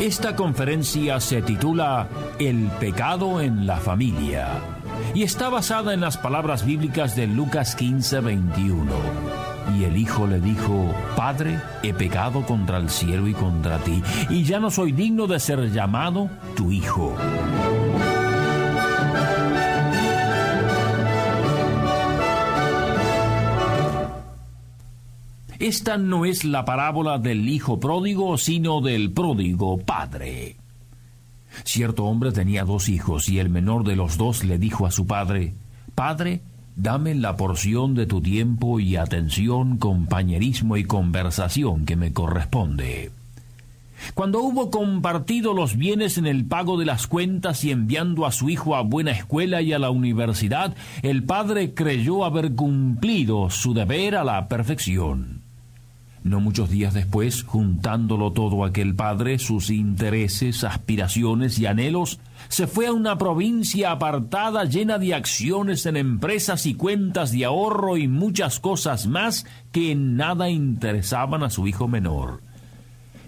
Esta conferencia se titula El pecado en la familia y está basada en las palabras bíblicas de Lucas 15, 21. Y el hijo le dijo, Padre, he pecado contra el cielo y contra ti, y ya no soy digno de ser llamado tu hijo. Esta no es la parábola del hijo pródigo, sino del pródigo padre. Cierto hombre tenía dos hijos y el menor de los dos le dijo a su padre, Padre, dame la porción de tu tiempo y atención, compañerismo y conversación que me corresponde. Cuando hubo compartido los bienes en el pago de las cuentas y enviando a su hijo a buena escuela y a la universidad, el padre creyó haber cumplido su deber a la perfección. No muchos días después, juntándolo todo aquel padre, sus intereses, aspiraciones y anhelos, se fue a una provincia apartada llena de acciones en empresas y cuentas de ahorro y muchas cosas más que en nada interesaban a su hijo menor.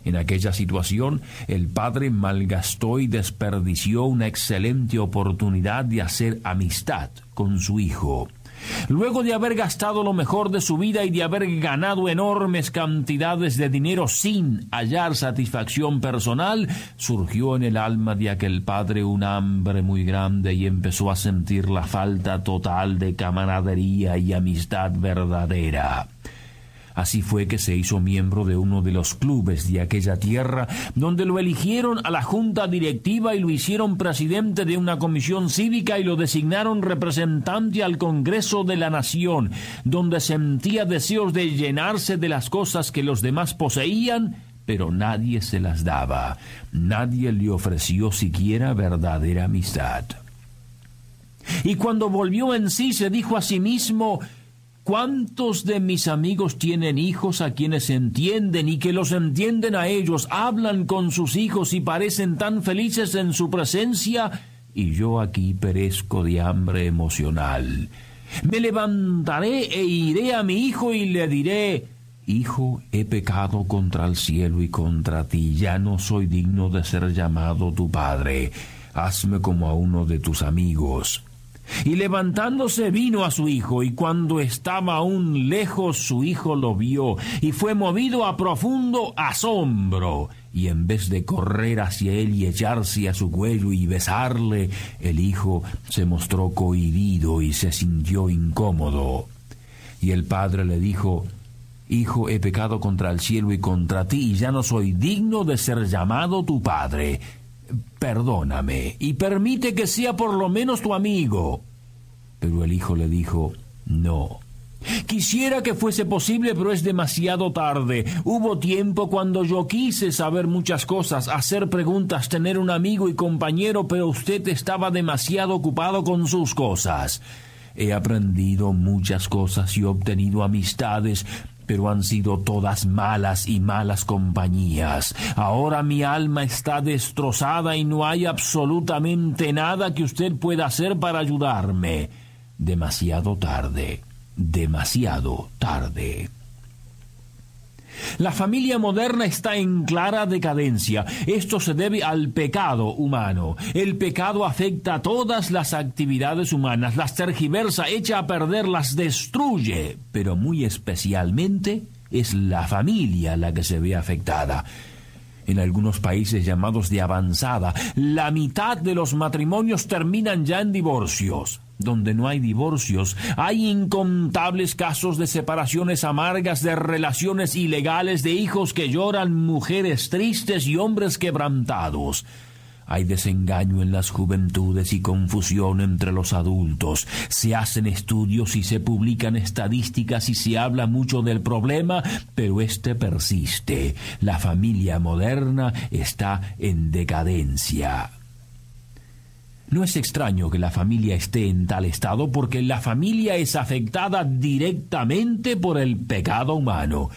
En aquella situación, el padre malgastó y desperdició una excelente oportunidad de hacer amistad con su hijo. Luego de haber gastado lo mejor de su vida y de haber ganado enormes cantidades de dinero sin hallar satisfacción personal, surgió en el alma de aquel padre un hambre muy grande y empezó a sentir la falta total de camaradería y amistad verdadera. Así fue que se hizo miembro de uno de los clubes de aquella tierra, donde lo eligieron a la junta directiva y lo hicieron presidente de una comisión cívica y lo designaron representante al Congreso de la Nación, donde sentía deseos de llenarse de las cosas que los demás poseían, pero nadie se las daba, nadie le ofreció siquiera verdadera amistad. Y cuando volvió en sí se dijo a sí mismo, ¿Cuántos de mis amigos tienen hijos a quienes entienden y que los entienden a ellos, hablan con sus hijos y parecen tan felices en su presencia? Y yo aquí perezco de hambre emocional. Me levantaré e iré a mi hijo y le diré, Hijo, he pecado contra el cielo y contra ti, ya no soy digno de ser llamado tu padre. Hazme como a uno de tus amigos. Y levantándose vino a su hijo, y cuando estaba aún lejos su hijo lo vio, y fue movido a profundo asombro, y en vez de correr hacia él y echarse a su cuello y besarle, el hijo se mostró cohibido y se sintió incómodo. Y el padre le dijo, Hijo, he pecado contra el cielo y contra ti, y ya no soy digno de ser llamado tu padre perdóname y permite que sea por lo menos tu amigo. Pero el hijo le dijo, no. Quisiera que fuese posible, pero es demasiado tarde. Hubo tiempo cuando yo quise saber muchas cosas, hacer preguntas, tener un amigo y compañero, pero usted estaba demasiado ocupado con sus cosas. He aprendido muchas cosas y obtenido amistades, pero han sido todas malas y malas compañías. Ahora mi alma está destrozada y no hay absolutamente nada que usted pueda hacer para ayudarme. Demasiado tarde, demasiado tarde. La familia moderna está en clara decadencia. Esto se debe al pecado humano. El pecado afecta a todas las actividades humanas, las tergiversa, echa a perder, las destruye, pero muy especialmente es la familia la que se ve afectada. En algunos países llamados de avanzada, la mitad de los matrimonios terminan ya en divorcios. Donde no hay divorcios, hay incontables casos de separaciones amargas, de relaciones ilegales, de hijos que lloran, mujeres tristes y hombres quebrantados. Hay desengaño en las juventudes y confusión entre los adultos. Se hacen estudios y se publican estadísticas y se habla mucho del problema, pero este persiste. La familia moderna está en decadencia. No es extraño que la familia esté en tal estado porque la familia es afectada directamente por el pecado humano.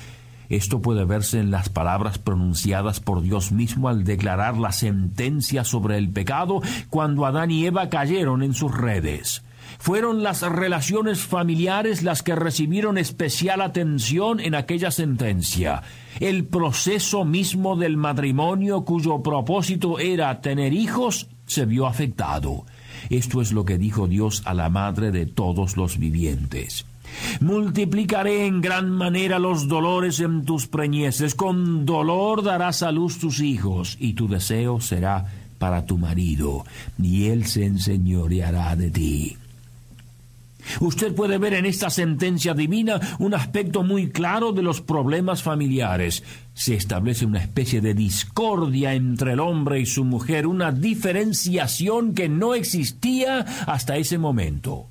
Esto puede verse en las palabras pronunciadas por Dios mismo al declarar la sentencia sobre el pecado cuando Adán y Eva cayeron en sus redes. Fueron las relaciones familiares las que recibieron especial atención en aquella sentencia. El proceso mismo del matrimonio cuyo propósito era tener hijos se vio afectado. Esto es lo que dijo Dios a la madre de todos los vivientes. Multiplicaré en gran manera los dolores en tus preñeces, con dolor darás a luz tus hijos, y tu deseo será para tu marido, y él se enseñoreará de ti. Usted puede ver en esta sentencia divina un aspecto muy claro de los problemas familiares. Se establece una especie de discordia entre el hombre y su mujer, una diferenciación que no existía hasta ese momento.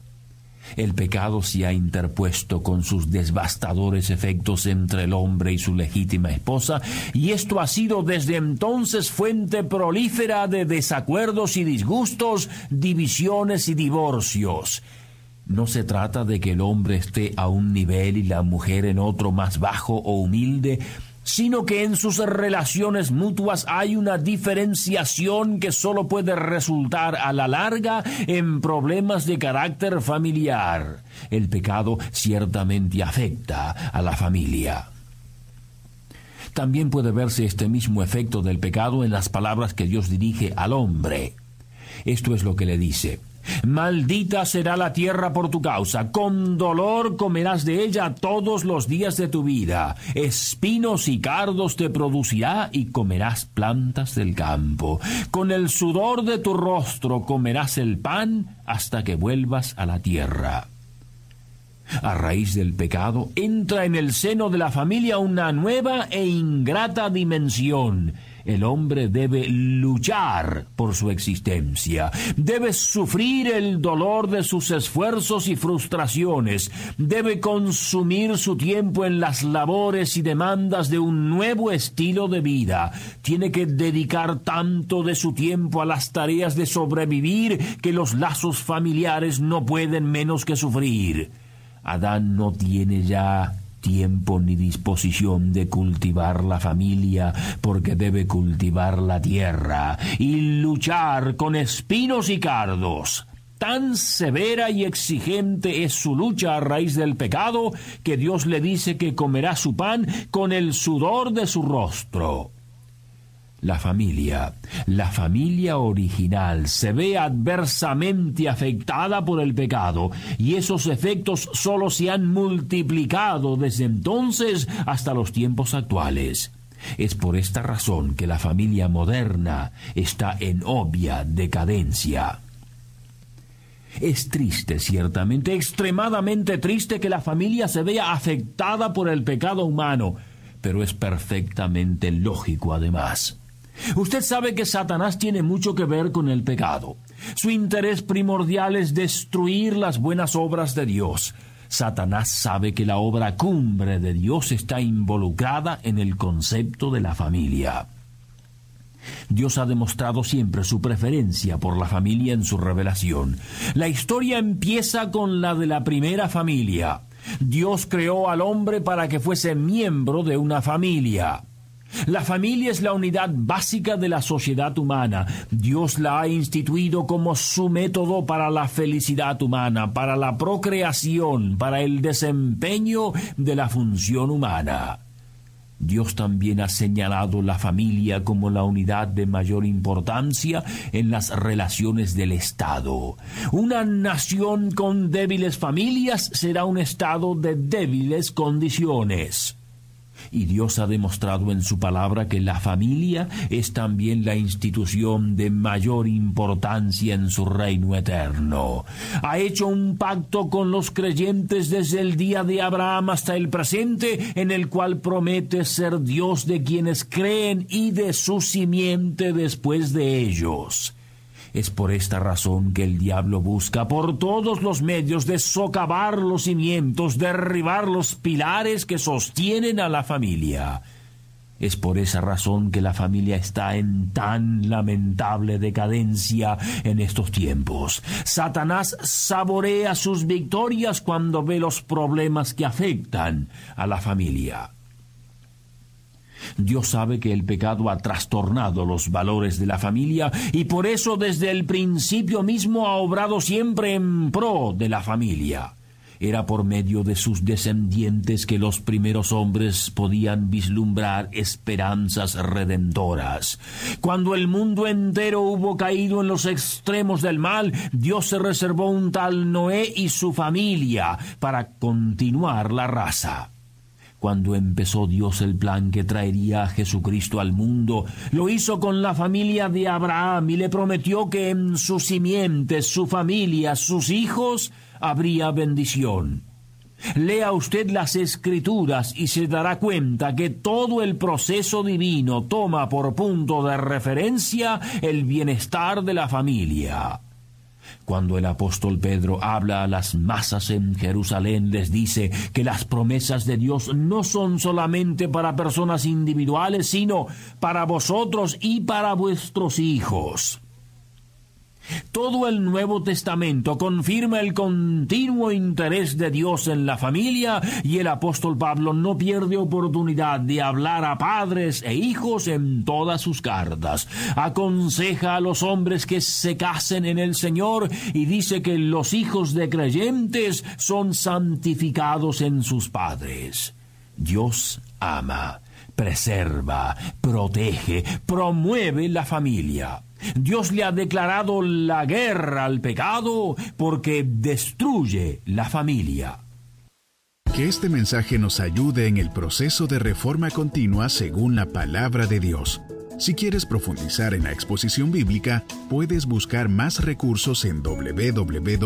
El pecado se ha interpuesto con sus devastadores efectos entre el hombre y su legítima esposa, y esto ha sido desde entonces fuente prolífera de desacuerdos y disgustos, divisiones y divorcios. No se trata de que el hombre esté a un nivel y la mujer en otro más bajo o humilde, sino que en sus relaciones mutuas hay una diferenciación que solo puede resultar a la larga en problemas de carácter familiar. El pecado ciertamente afecta a la familia. También puede verse este mismo efecto del pecado en las palabras que Dios dirige al hombre. Esto es lo que le dice. Maldita será la tierra por tu causa, con dolor comerás de ella todos los días de tu vida, espinos y cardos te producirá y comerás plantas del campo. Con el sudor de tu rostro comerás el pan hasta que vuelvas a la tierra. A raíz del pecado entra en el seno de la familia una nueva e ingrata dimensión, el hombre debe luchar por su existencia, debe sufrir el dolor de sus esfuerzos y frustraciones, debe consumir su tiempo en las labores y demandas de un nuevo estilo de vida, tiene que dedicar tanto de su tiempo a las tareas de sobrevivir que los lazos familiares no pueden menos que sufrir. Adán no tiene ya tiempo ni disposición de cultivar la familia, porque debe cultivar la tierra y luchar con espinos y cardos. Tan severa y exigente es su lucha a raíz del pecado que Dios le dice que comerá su pan con el sudor de su rostro. La familia, la familia original, se ve adversamente afectada por el pecado y esos efectos solo se han multiplicado desde entonces hasta los tiempos actuales. Es por esta razón que la familia moderna está en obvia decadencia. Es triste, ciertamente, extremadamente triste que la familia se vea afectada por el pecado humano, pero es perfectamente lógico además. Usted sabe que Satanás tiene mucho que ver con el pecado. Su interés primordial es destruir las buenas obras de Dios. Satanás sabe que la obra cumbre de Dios está involucrada en el concepto de la familia. Dios ha demostrado siempre su preferencia por la familia en su revelación. La historia empieza con la de la primera familia. Dios creó al hombre para que fuese miembro de una familia. La familia es la unidad básica de la sociedad humana. Dios la ha instituido como su método para la felicidad humana, para la procreación, para el desempeño de la función humana. Dios también ha señalado la familia como la unidad de mayor importancia en las relaciones del Estado. Una nación con débiles familias será un Estado de débiles condiciones. Y Dios ha demostrado en su palabra que la familia es también la institución de mayor importancia en su reino eterno. Ha hecho un pacto con los creyentes desde el día de Abraham hasta el presente, en el cual promete ser Dios de quienes creen y de su simiente después de ellos. Es por esta razón que el diablo busca por todos los medios de socavar los cimientos, derribar los pilares que sostienen a la familia. Es por esa razón que la familia está en tan lamentable decadencia en estos tiempos. Satanás saborea sus victorias cuando ve los problemas que afectan a la familia. Dios sabe que el pecado ha trastornado los valores de la familia y por eso desde el principio mismo ha obrado siempre en pro de la familia. Era por medio de sus descendientes que los primeros hombres podían vislumbrar esperanzas redentoras. Cuando el mundo entero hubo caído en los extremos del mal, Dios se reservó un tal Noé y su familia para continuar la raza. Cuando empezó Dios el plan que traería a Jesucristo al mundo, lo hizo con la familia de Abraham y le prometió que en sus simientes, su familia, sus hijos, habría bendición. Lea usted las escrituras y se dará cuenta que todo el proceso divino toma por punto de referencia el bienestar de la familia. Cuando el apóstol Pedro habla a las masas en Jerusalén, les dice que las promesas de Dios no son solamente para personas individuales, sino para vosotros y para vuestros hijos. Todo el Nuevo Testamento confirma el continuo interés de Dios en la familia y el apóstol Pablo no pierde oportunidad de hablar a padres e hijos en todas sus cartas. Aconseja a los hombres que se casen en el Señor y dice que los hijos de creyentes son santificados en sus padres. Dios ama, preserva, protege, promueve la familia. Dios le ha declarado la guerra al pecado porque destruye la familia. Que este mensaje nos ayude en el proceso de reforma continua según la palabra de Dios. Si quieres profundizar en la exposición bíblica, puedes buscar más recursos en www.poema.co.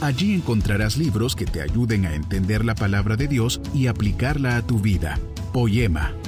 Allí encontrarás libros que te ayuden a entender la palabra de Dios y aplicarla a tu vida. Poema,